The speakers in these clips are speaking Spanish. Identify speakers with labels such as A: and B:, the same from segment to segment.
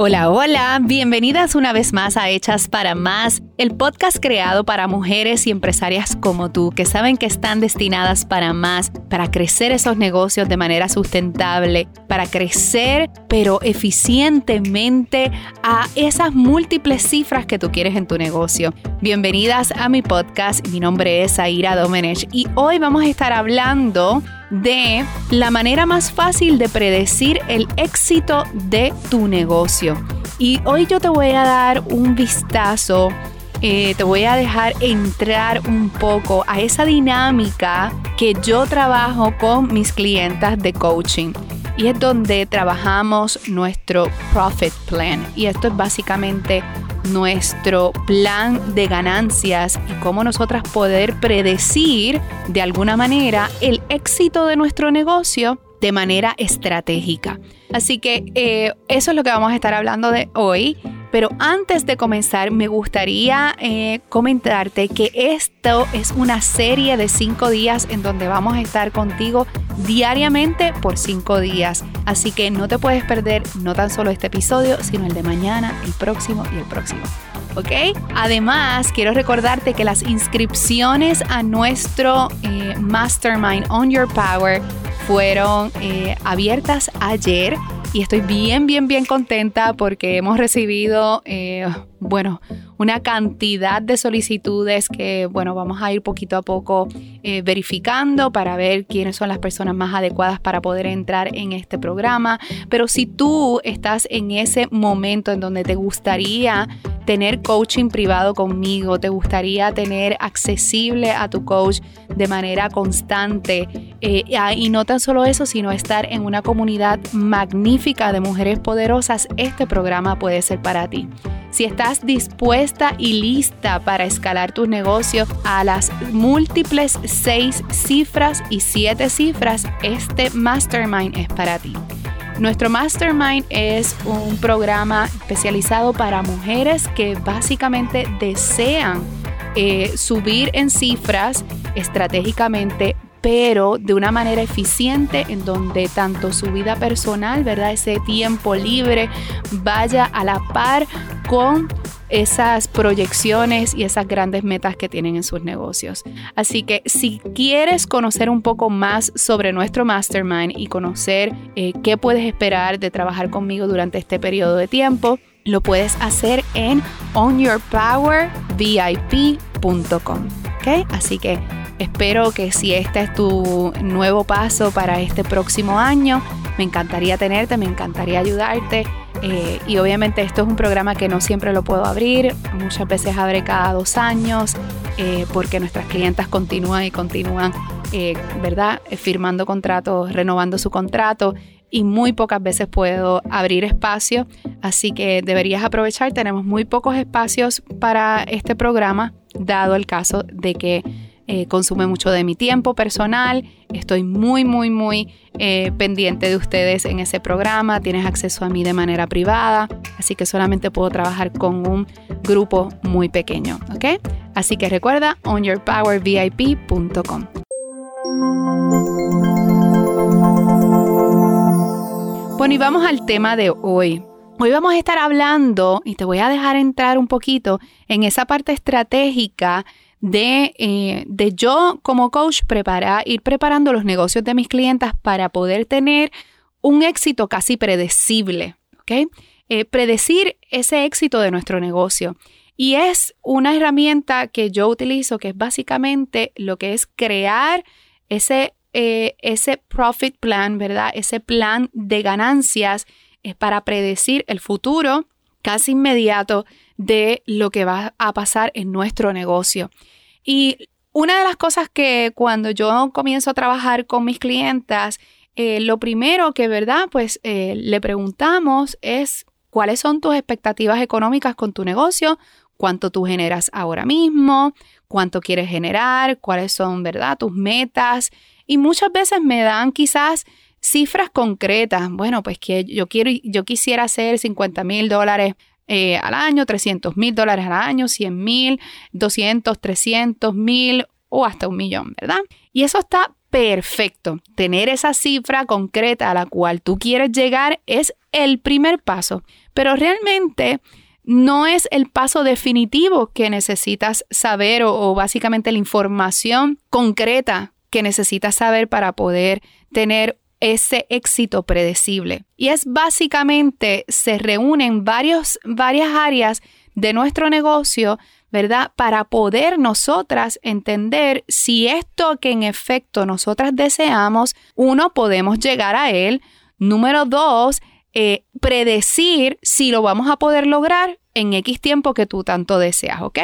A: Hola, hola, bienvenidas una vez más a Hechas para Más, el podcast creado para mujeres y empresarias como tú que saben que están destinadas para más, para crecer esos negocios de manera sustentable, para crecer pero eficientemente a esas múltiples cifras que tú quieres en tu negocio. Bienvenidas a mi podcast, mi nombre es Aira Domenech y hoy vamos a estar hablando de la manera más fácil de predecir el éxito de tu negocio. Y hoy yo te voy a dar un vistazo, eh, te voy a dejar entrar un poco a esa dinámica que yo trabajo con mis clientas de coaching. Y es donde trabajamos nuestro profit plan. Y esto es básicamente nuestro plan de ganancias y cómo nosotras poder predecir de alguna manera el éxito de nuestro negocio de manera estratégica. Así que eh, eso es lo que vamos a estar hablando de hoy. Pero antes de comenzar, me gustaría eh, comentarte que esto es una serie de cinco días en donde vamos a estar contigo diariamente por cinco días. Así que no te puedes perder no tan solo este episodio, sino el de mañana, el próximo y el próximo. ¿ok? Además, quiero recordarte que las inscripciones a nuestro eh, Mastermind On Your Power fueron eh, abiertas ayer y estoy bien, bien, bien contenta porque hemos recibido, eh, bueno, una cantidad de solicitudes que, bueno, vamos a ir poquito a poco eh, verificando para ver quiénes son las personas más adecuadas para poder entrar en este programa. Pero si tú estás en ese momento en donde te gustaría tener coaching privado conmigo, te gustaría tener accesible a tu coach de manera constante eh, y no tan solo eso, sino estar en una comunidad magnífica de mujeres poderosas, este programa puede ser para ti. Si estás dispuesta y lista para escalar tus negocios a las múltiples seis cifras y siete cifras, este mastermind es para ti. Nuestro Mastermind es un programa especializado para mujeres que básicamente desean eh, subir en cifras estratégicamente pero de una manera eficiente en donde tanto su vida personal, ¿verdad? Ese tiempo libre vaya a la par con esas proyecciones y esas grandes metas que tienen en sus negocios. Así que si quieres conocer un poco más sobre nuestro mastermind y conocer eh, qué puedes esperar de trabajar conmigo durante este periodo de tiempo, lo puedes hacer en onyourpowervip.com. ¿ok? Así que espero que si este es tu nuevo paso para este próximo año, me encantaría tenerte, me encantaría ayudarte. Eh, y obviamente esto es un programa que no siempre lo puedo abrir, muchas veces abre cada dos años eh, porque nuestras clientas continúan y continúan, eh, ¿verdad? Firmando contratos, renovando su contrato y muy pocas veces puedo abrir espacio, así que deberías aprovechar, tenemos muy pocos espacios para este programa, dado el caso de que eh, consume mucho de mi tiempo personal, estoy muy, muy, muy eh, pendiente de ustedes en ese programa, tienes acceso a mí de manera privada, así que solamente puedo trabajar con un grupo muy pequeño, ¿ok? Así que recuerda onyourpowervip.com. Bueno, y vamos al tema de hoy. Hoy vamos a estar hablando, y te voy a dejar entrar un poquito en esa parte estratégica de, eh, de yo como coach preparar, ir preparando los negocios de mis clientas para poder tener un éxito casi predecible, ¿ok? Eh, predecir ese éxito de nuestro negocio. Y es una herramienta que yo utilizo que es básicamente lo que es crear ese eh, ese profit plan, ¿verdad? Ese plan de ganancias para predecir el futuro casi inmediato de lo que va a pasar en nuestro negocio. Y una de las cosas que cuando yo comienzo a trabajar con mis clientas, eh, lo primero que, ¿verdad? Pues eh, le preguntamos es cuáles son tus expectativas económicas con tu negocio, cuánto tú generas ahora mismo, cuánto quieres generar, cuáles son, ¿verdad? Tus metas. Y muchas veces me dan quizás cifras concretas. Bueno, pues que yo quiero, yo quisiera hacer 50 mil dólares eh, al año, 300 mil dólares al año, 100 mil, 200, 300 mil o hasta un millón, ¿verdad? Y eso está perfecto. Tener esa cifra concreta a la cual tú quieres llegar es el primer paso, pero realmente no es el paso definitivo que necesitas saber o, básicamente la información concreta que necesitas saber para poder tener ese éxito predecible. Y es básicamente, se reúnen varios, varias áreas de nuestro negocio, ¿verdad? Para poder nosotras entender si esto que en efecto nosotras deseamos, uno, podemos llegar a él. Número dos, eh, predecir si lo vamos a poder lograr en X tiempo que tú tanto deseas, ¿ok?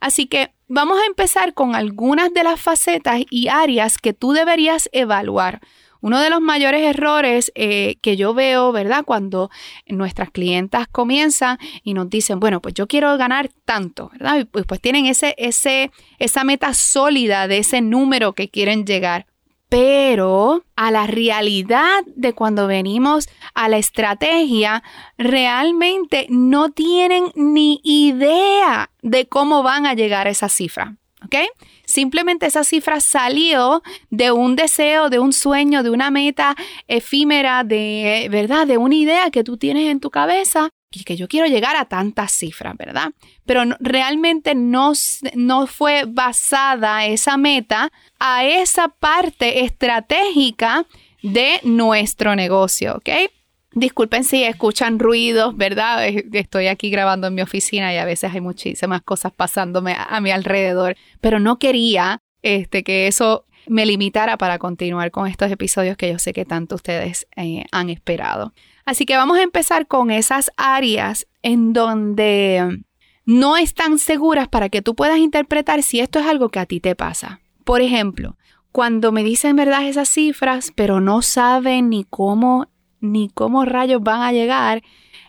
A: Así que vamos a empezar con algunas de las facetas y áreas que tú deberías evaluar. Uno de los mayores errores eh, que yo veo, ¿verdad? Cuando nuestras clientas comienzan y nos dicen, bueno, pues yo quiero ganar tanto, ¿verdad? Y pues, pues tienen ese, ese, esa meta sólida de ese número que quieren llegar. Pero a la realidad de cuando venimos a la estrategia, realmente no tienen ni idea de cómo van a llegar a esa cifra. ¿Ok? Simplemente esa cifra salió de un deseo, de un sueño, de una meta efímera, de, ¿verdad? De una idea que tú tienes en tu cabeza y que yo quiero llegar a tantas cifras, ¿verdad? Pero realmente no, no fue basada esa meta a esa parte estratégica de nuestro negocio, ¿ok? Disculpen si escuchan ruidos, ¿verdad? Estoy aquí grabando en mi oficina y a veces hay muchísimas cosas pasándome a, mi alrededor, pero no quería este, que eso me limitara para continuar con estos episodios que yo sé que tanto ustedes eh, han esperado. Así que vamos a empezar con esas áreas en donde no están seguras para que tú puedas interpretar si esto es algo que a ti te pasa. Por ejemplo, cuando me dicen verdad esas cifras, pero no saben ni cómo ni cómo rayos van a llegar,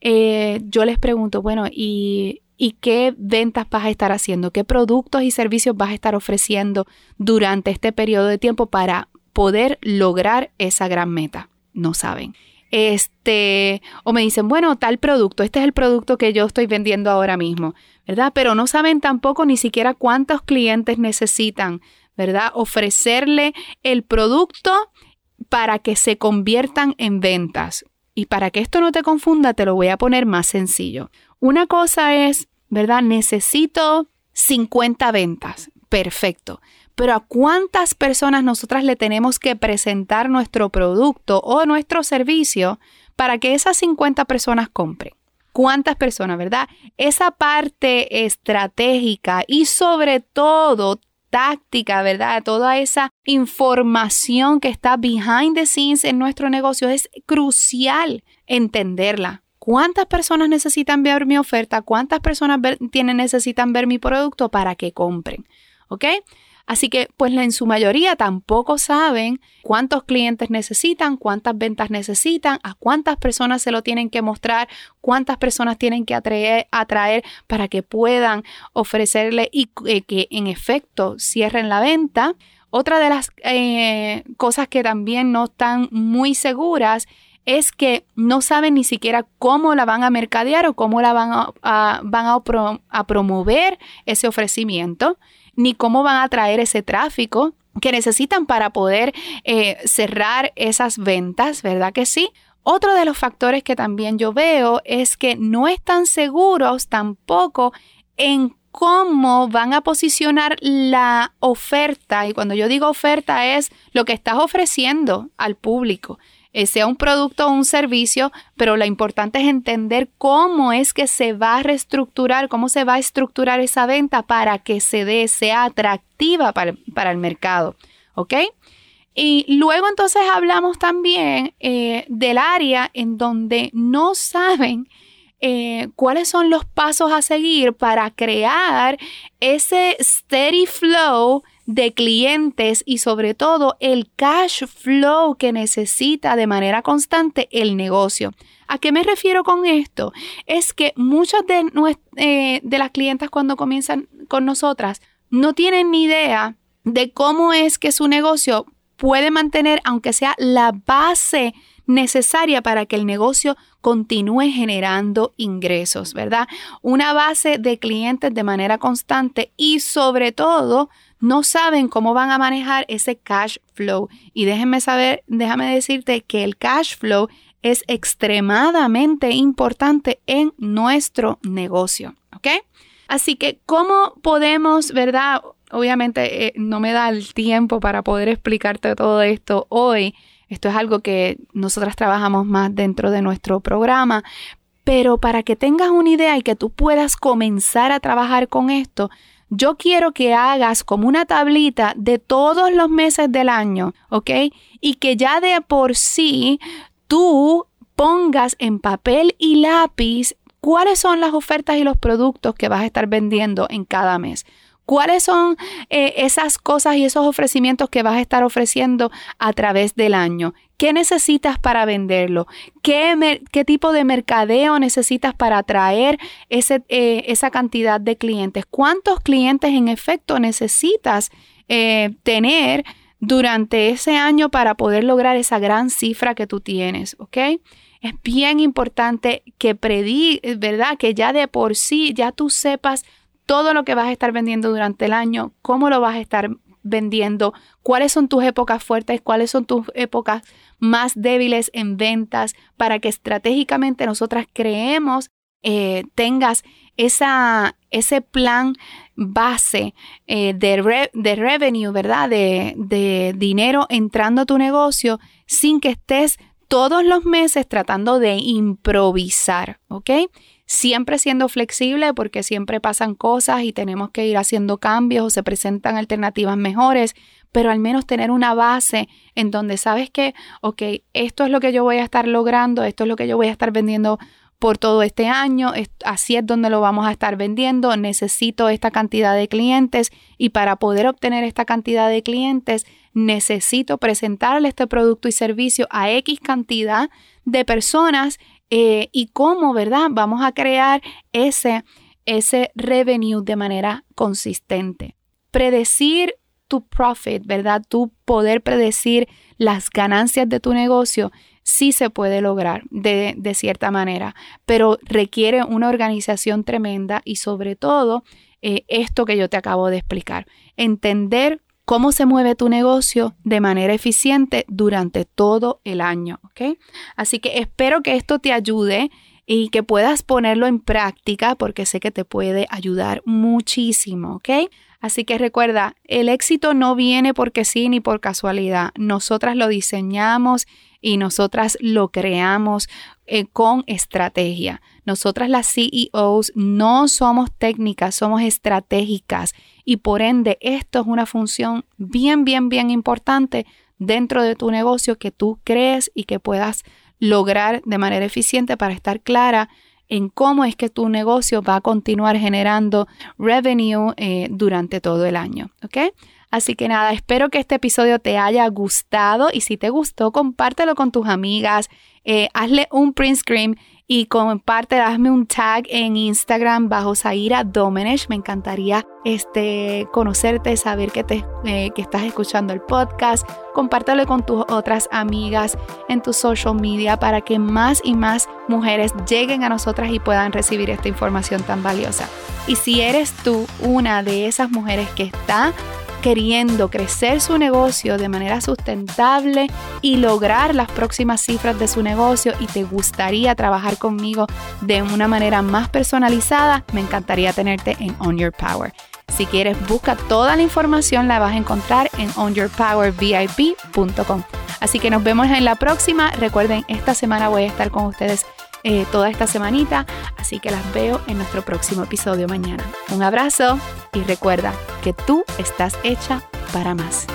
A: eh, yo les pregunto, bueno, ¿y, ¿y qué ventas vas a estar haciendo? ¿Qué productos y servicios vas a estar ofreciendo durante este periodo de tiempo para poder lograr esa gran meta? No saben. Este, o me dicen, bueno, tal producto, este es el producto que yo estoy vendiendo ahora mismo, ¿verdad? Pero no saben tampoco ni siquiera cuántos clientes necesitan, ¿verdad? Ofrecerle el producto para que se conviertan en ventas. Y para que esto no te confunda, te lo voy a poner más sencillo. Una cosa es, ¿verdad? Necesito 50 ventas. Perfecto. Pero ¿a cuántas personas nosotras le tenemos que presentar nuestro producto o nuestro servicio para que esas 50 personas compren? ¿Cuántas personas, verdad? Esa parte estratégica y sobre todo táctica, ¿verdad? Toda esa información que está behind the scenes en nuestro negocio es crucial entenderla. ¿Cuántas personas necesitan ver mi oferta? ¿Cuántas personas tienen, necesitan ver mi producto para que compren? ¿Ok? Así que, pues en su mayoría tampoco saben cuántos clientes necesitan, cuántas ventas necesitan, a cuántas personas se lo tienen que mostrar, cuántas personas tienen que atraer, para que puedan ofrecerle y eh, que en efecto cierren la venta. Otra de las eh, cosas que también no están muy seguras es que no saben ni siquiera cómo la van a mercadear o cómo la van a, van a promover ese ofrecimiento ni cómo van a traer ese tráfico que necesitan para poder eh, cerrar esas ventas, ¿verdad que sí? Otro de los factores que también yo veo es que no están seguros tampoco en cómo van a posicionar la oferta. Y cuando yo digo oferta es lo que estás ofreciendo al público. Eh, sea un producto o un servicio, pero lo importante es entender cómo es que se va a reestructurar, cómo se va a estructurar esa venta para que se dé, sea atractiva para, el mercado. ¿Ok? Y luego entonces hablamos también eh, del área en donde no saben eh, cuáles son los pasos a seguir para crear ese steady flow de clientes y sobre todo el cash flow que necesita de manera constante el negocio. ¿A qué me refiero con esto? Es que muchas de, eh, las clientas cuando comienzan con nosotras no tienen ni idea de cómo es que su negocio puede mantener, aunque sea la base necesaria para que el negocio continúe generando ingresos, ¿verdad? Una base de clientes de manera constante y sobre todo no saben cómo van a manejar ese cash flow. Y déjenme saber, déjame decirte que el cash flow es extremadamente importante en nuestro negocio, ¿ok? Así que, ¿cómo podemos, verdad? Obviamente eh, no me da el tiempo para poder explicarte todo esto hoy. Esto es algo que nosotras trabajamos más dentro de nuestro programa, pero para que tengas una idea y que tú puedas comenzar a trabajar con esto, yo quiero que hagas como una tablita de todos los meses del año, ¿ok? Y que ya de por sí tú pongas en papel y lápiz cuáles son las ofertas y los productos que vas a estar vendiendo en cada mes. ¿Cuáles son eh, esas cosas y esos ofrecimientos que vas a estar ofreciendo a través del año? ¿Qué necesitas para venderlo? ¿Qué, tipo de mercadeo necesitas para atraer eh, esa cantidad de clientes? ¿Cuántos clientes en efecto necesitas eh, tener durante ese año para poder lograr esa gran cifra que tú tienes? ¿Ok? Es bien importante que predí, ¿verdad? Que ya de por sí, ya tú sepas todo lo que vas a estar vendiendo durante el año, cómo lo vas a estar vendiendo, cuáles son tus épocas fuertes, cuáles son tus épocas más débiles en ventas, para que estratégicamente nosotras creemos, eh, tengas esa, ese plan base eh, de, de, revenue, ¿verdad? De, de dinero entrando a tu negocio sin que estés todos los meses tratando de improvisar, ¿ok? Siempre siendo flexible porque siempre pasan cosas y tenemos que ir haciendo cambios o se presentan alternativas mejores, pero al menos tener una base en donde sabes que, ok, esto es lo que yo voy a estar logrando, esto es lo que yo voy a estar vendiendo por todo este año, así es donde lo vamos a estar vendiendo, necesito esta cantidad de clientes y para poder obtener esta cantidad de clientes necesito presentarle este producto y servicio a X cantidad de personas eh, y cómo, ¿verdad? Vamos a crear ese, ese revenue de manera consistente. Predecir tu profit, ¿verdad? Tu poder predecir las ganancias de tu negocio sí se puede lograr de, de, cierta manera, pero requiere una organización tremenda y sobre todo eh, esto que yo te acabo de explicar, entender cómo se mueve tu negocio de manera eficiente durante todo el año, ¿ok? Así que espero que esto te ayude y que puedas ponerlo en práctica porque sé que te puede ayudar muchísimo, ¿ok? Así que recuerda, el éxito no viene porque sí ni por casualidad. Nosotras lo diseñamos y nosotras lo creamos eh, con estrategia. Nosotras las CEOs no somos técnicas, somos estratégicas y por ende esto es una función bien, bien, bien importante dentro de tu negocio que tú crees y que puedas lograr de manera eficiente para estar clara en cómo es que tu negocio va a continuar generando revenue eh, durante todo el año. ¿Ok? Así que nada, espero que este episodio te haya gustado y si te gustó, compártelo con tus amigas, eh, hazle un print screen y comparte, hazme un tag en Instagram bajo Zaira Domenech. Me encantaría este, conocerte, saber que, te, eh, que estás escuchando el podcast. Compártelo con tus otras amigas en tu social media para que más y más mujeres lleguen a nosotras y puedan recibir esta información tan valiosa. Y si eres tú una de esas mujeres que está queriendo crecer su negocio de manera sustentable y lograr las próximas cifras de su negocio y te gustaría trabajar conmigo de una manera más personalizada, me encantaría tenerte en On Your Power. Si quieres, busca toda la información, la vas a encontrar en onyourpowervip.com. Así que nos vemos en la próxima. Recuerden, esta semana voy a estar con ustedes eh, toda esta semanita, así que las veo en nuestro próximo episodio mañana. Un abrazo y recuerda que tú estás hecha para más.